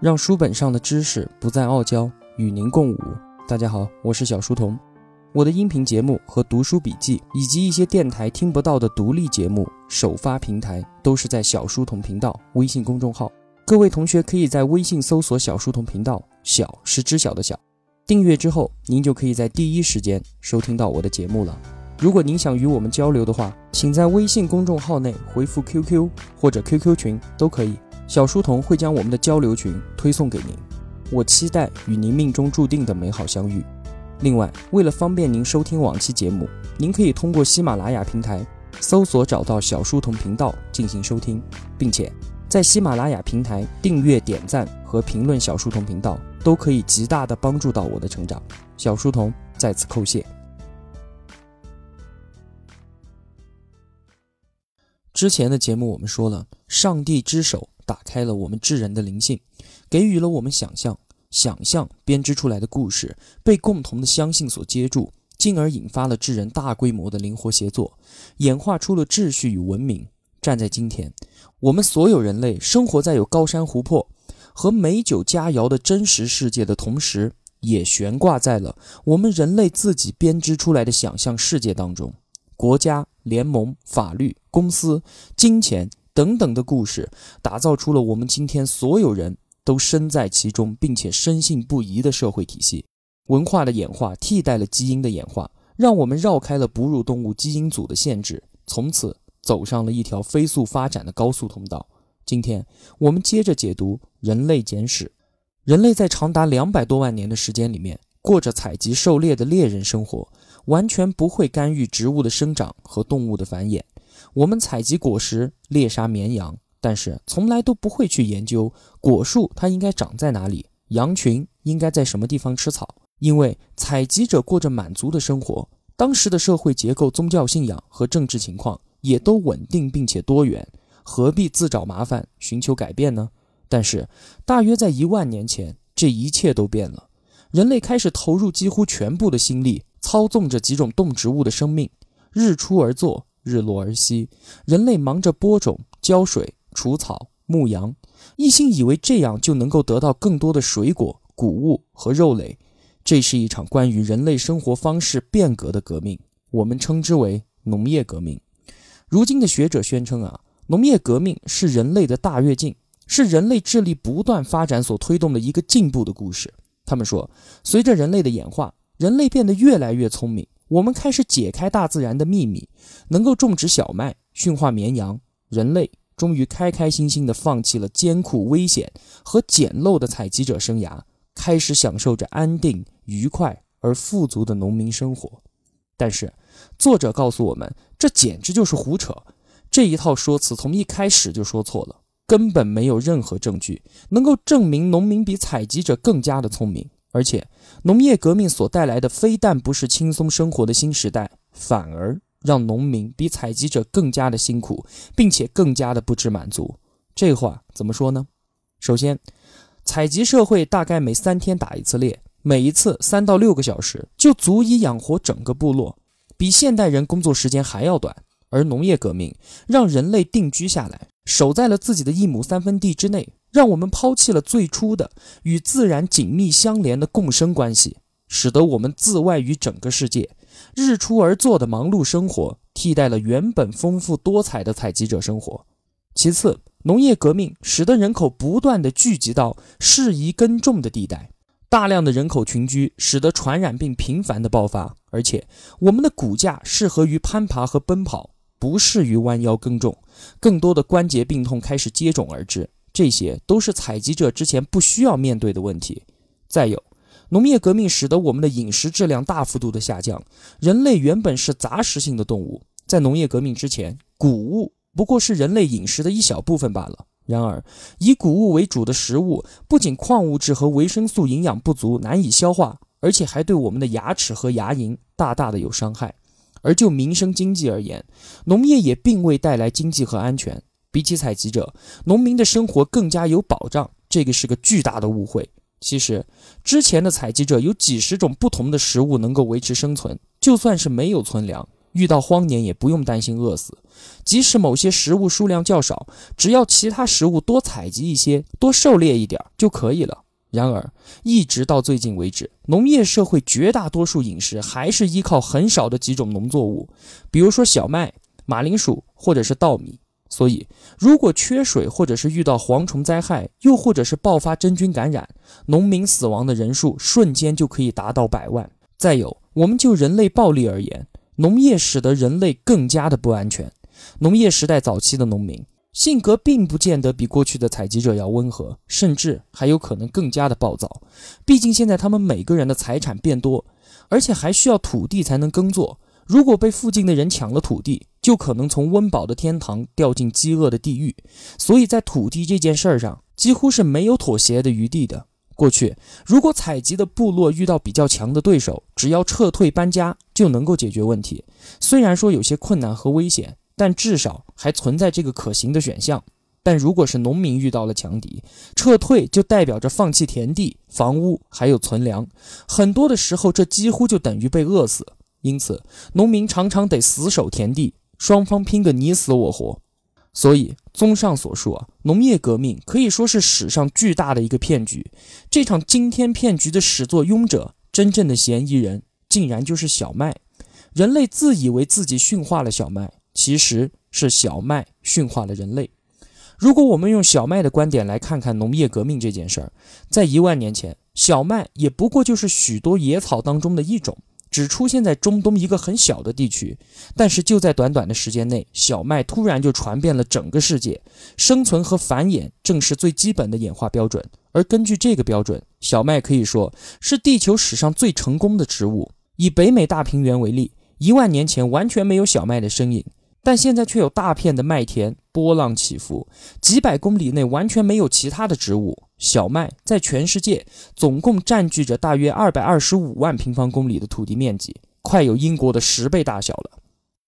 让书本上的知识不再傲娇，与您共舞。大家好，我是小书童。我的音频节目和读书笔记，以及一些电台听不到的独立节目，首发平台都是在小书童频道微信公众号。各位同学可以在微信搜索“小书童频道”，小是知晓的小，订阅之后，您就可以在第一时间收听到我的节目了。如果您想与我们交流的话，请在微信公众号内回复 QQ 或者 QQ 群都可以。小书童会将我们的交流群推送给您，我期待与您命中注定的美好相遇。另外，为了方便您收听往期节目，您可以通过喜马拉雅平台搜索找到小书童频道进行收听，并且在喜马拉雅平台订阅、点赞和评论小书童频道，都可以极大的帮助到我的成长。小书童在此叩谢。之前的节目我们说了，上帝之手。打开了我们智人的灵性，给予了我们想象，想象编织出来的故事被共同的相信所接住，进而引发了智人大规模的灵活协作，演化出了秩序与文明。站在今天，我们所有人类生活在有高山湖泊和美酒佳肴的真实世界的同时，也悬挂在了我们人类自己编织出来的想象世界当中。国家、联盟、法律、公司、金钱。等等的故事，打造出了我们今天所有人都身在其中并且深信不疑的社会体系。文化的演化替代了基因的演化，让我们绕开了哺乳动物基因组的限制，从此走上了一条飞速发展的高速通道。今天我们接着解读《人类简史》。人类在长达两百多万年的时间里面，过着采集狩猎的猎人生活，完全不会干预植物的生长和动物的繁衍。我们采集果实，猎杀绵羊，但是从来都不会去研究果树它应该长在哪里，羊群应该在什么地方吃草。因为采集者过着满足的生活，当时的社会结构、宗教信仰和政治情况也都稳定并且多元，何必自找麻烦寻求改变呢？但是大约在一万年前，这一切都变了，人类开始投入几乎全部的心力，操纵着几种动植物的生命，日出而作。日落而息，人类忙着播种、浇水、除草、牧羊，一心以为这样就能够得到更多的水果、谷物和肉类。这是一场关于人类生活方式变革的革命，我们称之为农业革命。如今的学者宣称啊，农业革命是人类的大跃进，是人类智力不断发展所推动的一个进步的故事。他们说，随着人类的演化，人类变得越来越聪明。我们开始解开大自然的秘密，能够种植小麦、驯化绵羊。人类终于开开心心地放弃了艰苦、危险和简陋的采集者生涯，开始享受着安定、愉快而富足的农民生活。但是，作者告诉我们，这简直就是胡扯。这一套说辞从一开始就说错了，根本没有任何证据能够证明农民比采集者更加的聪明。而且，农业革命所带来的非但不是轻松生活的新时代，反而让农民比采集者更加的辛苦，并且更加的不知满足。这话怎么说呢？首先，采集社会大概每三天打一次猎，每一次三到六个小时，就足以养活整个部落，比现代人工作时间还要短。而农业革命让人类定居下来，守在了自己的一亩三分地之内。让我们抛弃了最初的与自然紧密相连的共生关系，使得我们自外于整个世界，日出而作的忙碌生活替代了原本丰富多彩的采集者生活。其次，农业革命使得人口不断的聚集到适宜耕种的地带，大量的人口群居使得传染病频繁的爆发，而且我们的骨架适合于攀爬和奔跑，不适于弯腰耕种，更多的关节病痛开始接踵而至。这些都是采集者之前不需要面对的问题。再有，农业革命使得我们的饮食质量大幅度的下降。人类原本是杂食性的动物，在农业革命之前，谷物不过是人类饮食的一小部分罢了。然而，以谷物为主的食物不仅矿物质和维生素营养不足，难以消化，而且还对我们的牙齿和牙龈大大的有伤害。而就民生经济而言，农业也并未带来经济和安全。比起采集者，农民的生活更加有保障，这个是个巨大的误会。其实，之前的采集者有几十种不同的食物能够维持生存，就算是没有存粮，遇到荒年也不用担心饿死。即使某些食物数量较少，只要其他食物多采集一些，多狩猎一点就可以了。然而，一直到最近为止，农业社会绝大多数饮食还是依靠很少的几种农作物，比如说小麦、马铃薯或者是稻米。所以，如果缺水，或者是遇到蝗虫灾害，又或者是爆发真菌感染，农民死亡的人数瞬间就可以达到百万。再有，我们就人类暴力而言，农业使得人类更加的不安全。农业时代早期的农民。性格并不见得比过去的采集者要温和，甚至还有可能更加的暴躁。毕竟现在他们每个人的财产变多，而且还需要土地才能耕作。如果被附近的人抢了土地，就可能从温饱的天堂掉进饥饿的地狱。所以在土地这件事儿上，几乎是没有妥协的余地的。过去，如果采集的部落遇到比较强的对手，只要撤退搬家就能够解决问题。虽然说有些困难和危险。但至少还存在这个可行的选项。但如果是农民遇到了强敌，撤退就代表着放弃田地、房屋还有存粮，很多的时候这几乎就等于被饿死。因此，农民常常得死守田地，双方拼个你死我活。所以，综上所述啊，农业革命可以说是史上巨大的一个骗局。这场惊天骗局的始作俑者，真正的嫌疑人竟然就是小麦。人类自以为自己驯化了小麦。其实是小麦驯化了人类。如果我们用小麦的观点来看看农业革命这件事儿，在一万年前，小麦也不过就是许多野草当中的一种，只出现在中东一个很小的地区。但是就在短短的时间内，小麦突然就传遍了整个世界。生存和繁衍正是最基本的演化标准，而根据这个标准，小麦可以说是地球史上最成功的植物。以北美大平原为例，一万年前完全没有小麦的身影。但现在却有大片的麦田，波浪起伏，几百公里内完全没有其他的植物。小麦在全世界总共占据着大约二百二十五万平方公里的土地面积，快有英国的十倍大小了。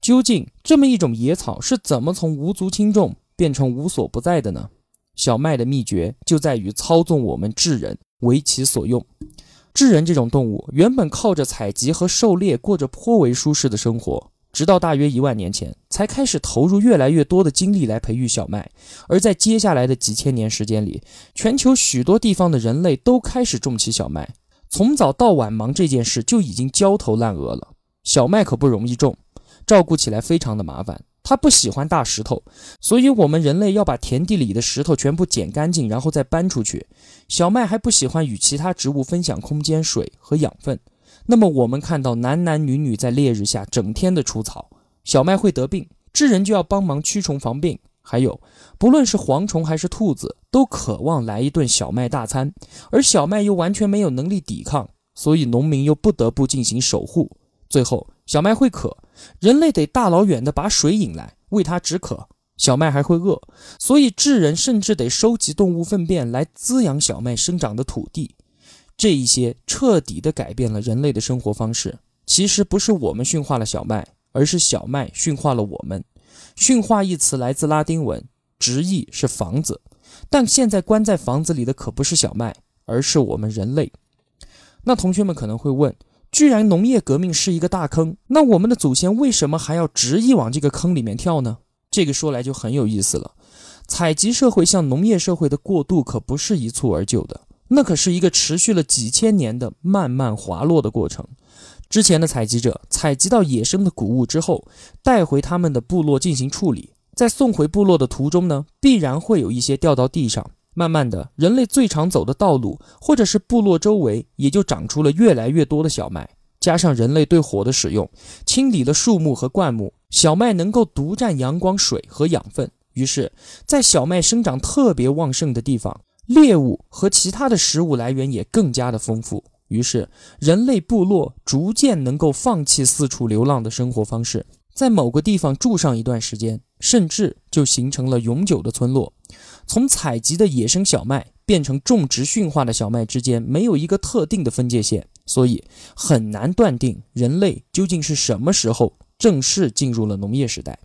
究竟这么一种野草是怎么从无足轻重变成无所不在的呢？小麦的秘诀就在于操纵我们智人为其所用。智人这种动物原本靠着采集和狩猎过着颇为舒适的生活。直到大约一万年前，才开始投入越来越多的精力来培育小麦。而在接下来的几千年时间里，全球许多地方的人类都开始种起小麦。从早到晚忙这件事就已经焦头烂额了。小麦可不容易种，照顾起来非常的麻烦。它不喜欢大石头，所以我们人类要把田地里的石头全部捡干净，然后再搬出去。小麦还不喜欢与其他植物分享空间、水和养分。那么我们看到男男女女在烈日下整天的除草，小麦会得病，智人就要帮忙驱虫防病。还有，不论是蝗虫还是兔子，都渴望来一顿小麦大餐，而小麦又完全没有能力抵抗，所以农民又不得不进行守护。最后，小麦会渴，人类得大老远的把水引来为它止渴。小麦还会饿，所以智人甚至得收集动物粪便来滋养小麦生长的土地。这一些彻底的改变了人类的生活方式。其实不是我们驯化了小麦，而是小麦驯化了我们。驯化一词来自拉丁文，直译是房子。但现在关在房子里的可不是小麦，而是我们人类。那同学们可能会问：既然农业革命是一个大坑，那我们的祖先为什么还要执意往这个坑里面跳呢？这个说来就很有意思了。采集社会向农业社会的过渡可不是一蹴而就的。那可是一个持续了几千年的慢慢滑落的过程。之前的采集者采集到野生的谷物之后，带回他们的部落进行处理，在送回部落的途中呢，必然会有一些掉到地上。慢慢的，人类最常走的道路，或者是部落周围，也就长出了越来越多的小麦。加上人类对火的使用，清理了树木和灌木，小麦能够独占阳光、水和养分。于是，在小麦生长特别旺盛的地方。猎物和其他的食物来源也更加的丰富，于是人类部落逐渐能够放弃四处流浪的生活方式，在某个地方住上一段时间，甚至就形成了永久的村落。从采集的野生小麦变成种植驯化的小麦之间没有一个特定的分界线，所以很难断定人类究竟是什么时候正式进入了农业时代。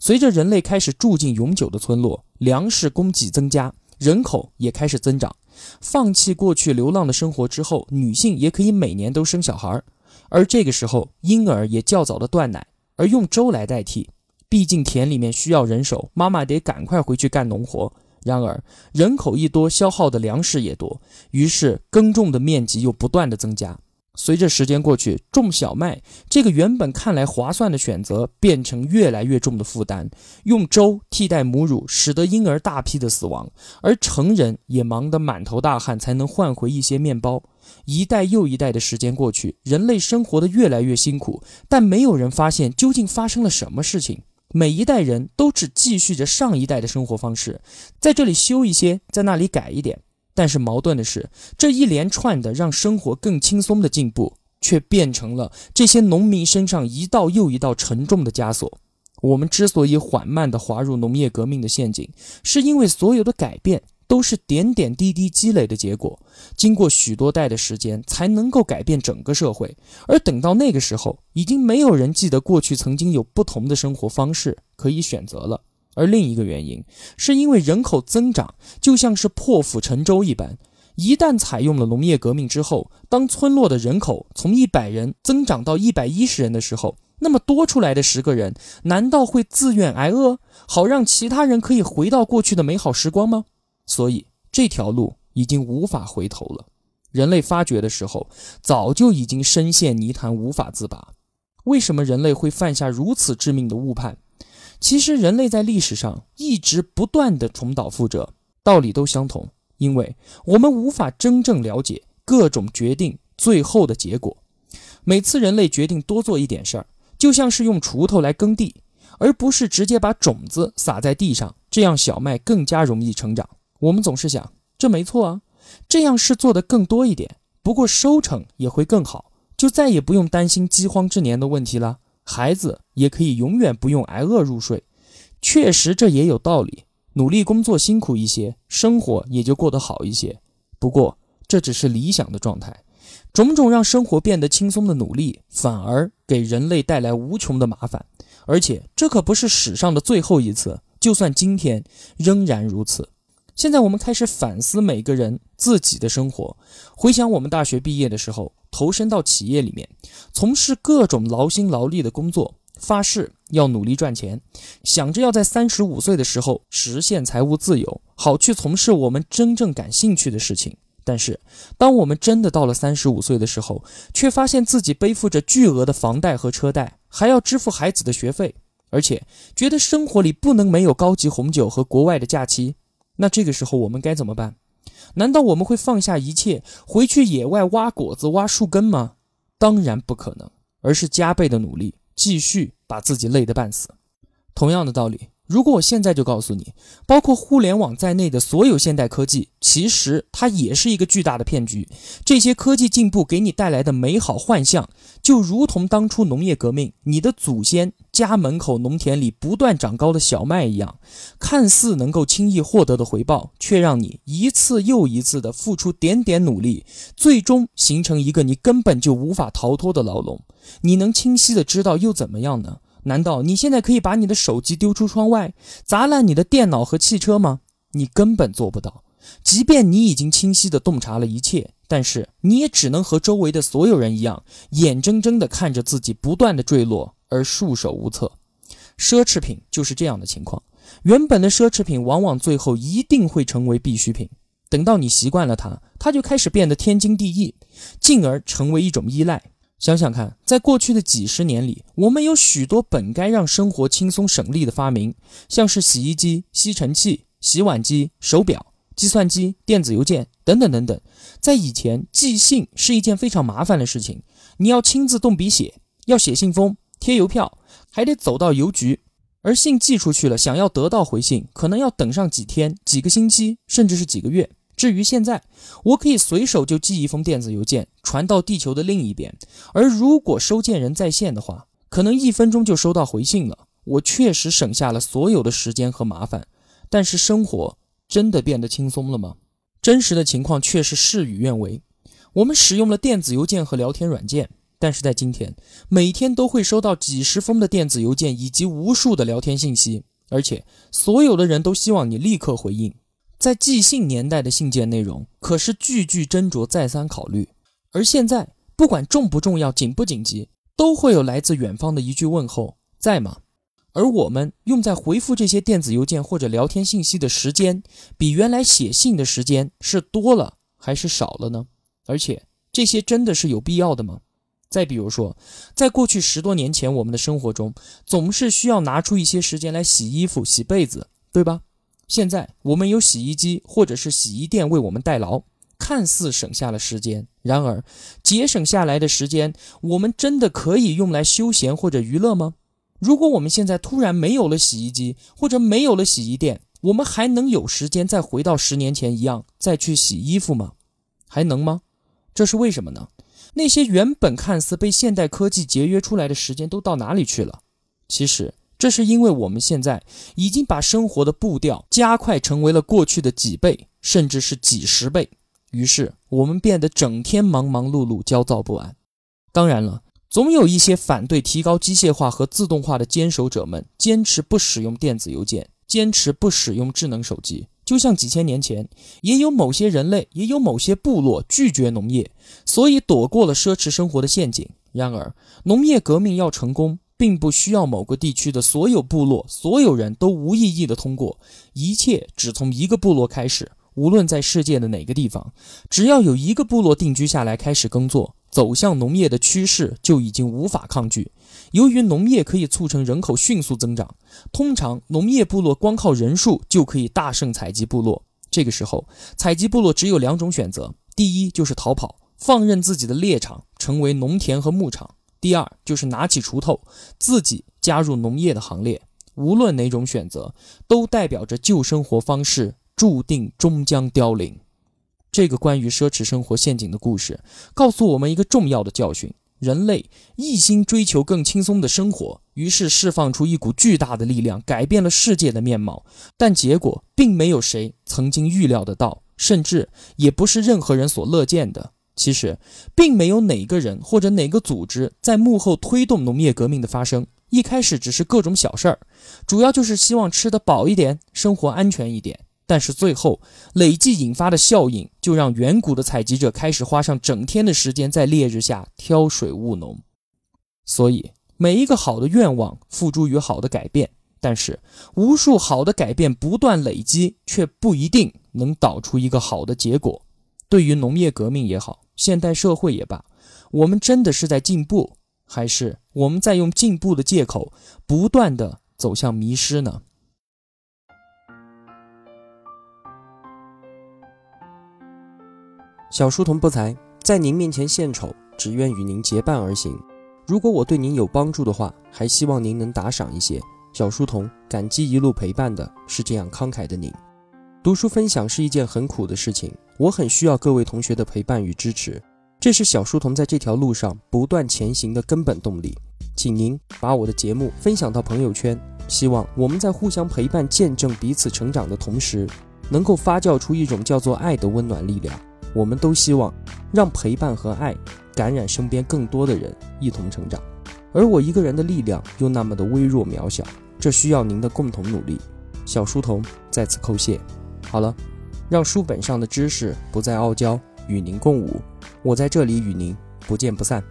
随着人类开始住进永久的村落，粮食供给增加。人口也开始增长，放弃过去流浪的生活之后，女性也可以每年都生小孩儿，而这个时候婴儿也较早的断奶，而用粥来代替。毕竟田里面需要人手，妈妈得赶快回去干农活。然而人口一多，消耗的粮食也多，于是耕种的面积又不断的增加。随着时间过去，种小麦这个原本看来划算的选择，变成越来越重的负担。用粥替代母乳，使得婴儿大批的死亡，而成人也忙得满头大汗，才能换回一些面包。一代又一代的时间过去，人类生活的越来越辛苦，但没有人发现究竟发生了什么事情。每一代人都只继续着上一代的生活方式，在这里修一些，在那里改一点。但是矛盾的是，这一连串的让生活更轻松的进步，却变成了这些农民身上一道又一道沉重的枷锁。我们之所以缓慢地滑入农业革命的陷阱，是因为所有的改变都是点点滴滴积累的结果，经过许多代的时间才能够改变整个社会。而等到那个时候，已经没有人记得过去曾经有不同的生活方式可以选择了。而另一个原因，是因为人口增长就像是破釜沉舟一般，一旦采用了农业革命之后，当村落的人口从一百人增长到一百一十人的时候，那么多出来的十个人，难道会自愿挨饿，好让其他人可以回到过去的美好时光吗？所以这条路已经无法回头了。人类发觉的时候，早就已经深陷泥潭无法自拔。为什么人类会犯下如此致命的误判？其实，人类在历史上一直不断的重蹈覆辙，道理都相同，因为我们无法真正了解各种决定最后的结果。每次人类决定多做一点事儿，就像是用锄头来耕地，而不是直接把种子撒在地上，这样小麦更加容易成长。我们总是想，这没错啊，这样是做的更多一点，不过收成也会更好，就再也不用担心饥荒之年的问题了。孩子也可以永远不用挨饿入睡，确实这也有道理。努力工作辛苦一些，生活也就过得好一些。不过这只是理想的状态，种种让生活变得轻松的努力，反而给人类带来无穷的麻烦。而且这可不是史上的最后一次，就算今天仍然如此。现在我们开始反思每个人自己的生活，回想我们大学毕业的时候。投身到企业里面，从事各种劳心劳力的工作，发誓要努力赚钱，想着要在三十五岁的时候实现财务自由，好去从事我们真正感兴趣的事情。但是，当我们真的到了三十五岁的时候，却发现自己背负着巨额的房贷和车贷，还要支付孩子的学费，而且觉得生活里不能没有高级红酒和国外的假期。那这个时候我们该怎么办？难道我们会放下一切回去野外挖果子、挖树根吗？当然不可能，而是加倍的努力，继续把自己累得半死。同样的道理。如果我现在就告诉你，包括互联网在内的所有现代科技，其实它也是一个巨大的骗局。这些科技进步给你带来的美好幻象，就如同当初农业革命，你的祖先家门口农田里不断长高的小麦一样，看似能够轻易获得的回报，却让你一次又一次的付出点点努力，最终形成一个你根本就无法逃脱的牢笼。你能清晰的知道又怎么样呢？难道你现在可以把你的手机丢出窗外，砸烂你的电脑和汽车吗？你根本做不到。即便你已经清晰的洞察了一切，但是你也只能和周围的所有人一样，眼睁睁的看着自己不断的坠落而束手无策。奢侈品就是这样的情况，原本的奢侈品往往最后一定会成为必需品。等到你习惯了它，它就开始变得天经地义，进而成为一种依赖。想想看，在过去的几十年里，我们有许多本该让生活轻松省力的发明，像是洗衣机、吸尘器、洗碗机、手表、计算机、电子邮件等等等等。在以前，寄信是一件非常麻烦的事情，你要亲自动笔写，要写信封、贴邮票，还得走到邮局，而信寄出去了，想要得到回信，可能要等上几天、几个星期，甚至是几个月。至于现在，我可以随手就寄一封电子邮件传到地球的另一边，而如果收件人在线的话，可能一分钟就收到回信了。我确实省下了所有的时间和麻烦，但是生活真的变得轻松了吗？真实的情况却是事与愿违。我们使用了电子邮件和聊天软件，但是在今天，每天都会收到几十封的电子邮件以及无数的聊天信息，而且所有的人都希望你立刻回应。在寄信年代的信件内容可是句句斟酌、再三考虑，而现在不管重不重要、紧不紧急，都会有来自远方的一句问候，在吗？而我们用在回复这些电子邮件或者聊天信息的时间，比原来写信的时间是多了还是少了呢？而且这些真的是有必要的吗？再比如说，在过去十多年前，我们的生活中总是需要拿出一些时间来洗衣服、洗被子，对吧？现在我们有洗衣机或者是洗衣店为我们代劳，看似省下了时间，然而节省下来的时间，我们真的可以用来休闲或者娱乐吗？如果我们现在突然没有了洗衣机，或者没有了洗衣店，我们还能有时间再回到十年前一样再去洗衣服吗？还能吗？这是为什么呢？那些原本看似被现代科技节约出来的时间都到哪里去了？其实，这是因为我们现在已经把生活的步调加快，成为了过去的几倍，甚至是几十倍。于是，我们变得整天忙忙碌碌、焦躁不安。当然了。总有一些反对提高机械化和自动化的坚守者们，坚持不使用电子邮件，坚持不使用智能手机。就像几千年前，也有某些人类，也有某些部落拒绝农业，所以躲过了奢侈生活的陷阱。然而，农业革命要成功，并不需要某个地区的所有部落、所有人都无意义的通过，一切只从一个部落开始。无论在世界的哪个地方，只要有一个部落定居下来开始耕作。走向农业的趋势就已经无法抗拒。由于农业可以促成人口迅速增长，通常农业部落光靠人数就可以大胜采集部落。这个时候，采集部落只有两种选择：第一就是逃跑，放任自己的猎场成为农田和牧场；第二就是拿起锄头，自己加入农业的行列。无论哪种选择，都代表着旧生活方式注定终将凋零。这个关于奢侈生活陷阱的故事，告诉我们一个重要的教训：人类一心追求更轻松的生活，于是释放出一股巨大的力量，改变了世界的面貌。但结果并没有谁曾经预料得到，甚至也不是任何人所乐见的。其实，并没有哪个人或者哪个组织在幕后推动农业革命的发生。一开始只是各种小事儿，主要就是希望吃得饱一点，生活安全一点。但是最后累计引发的效应，就让远古的采集者开始花上整天的时间在烈日下挑水务农。所以，每一个好的愿望付诸于好的改变，但是无数好的改变不断累积，却不一定能导出一个好的结果。对于农业革命也好，现代社会也罢，我们真的是在进步，还是我们在用进步的借口不断的走向迷失呢？小书童不才，在您面前献丑，只愿与您结伴而行。如果我对您有帮助的话，还希望您能打赏一些。小书童感激一路陪伴的是这样慷慨的您。读书分享是一件很苦的事情，我很需要各位同学的陪伴与支持，这是小书童在这条路上不断前行的根本动力。请您把我的节目分享到朋友圈，希望我们在互相陪伴、见证彼此成长的同时，能够发酵出一种叫做爱的温暖力量。我们都希望让陪伴和爱感染身边更多的人，一同成长。而我一个人的力量又那么的微弱渺小，这需要您的共同努力。小书童在此叩谢。好了，让书本上的知识不再傲娇，与您共舞。我在这里与您不见不散。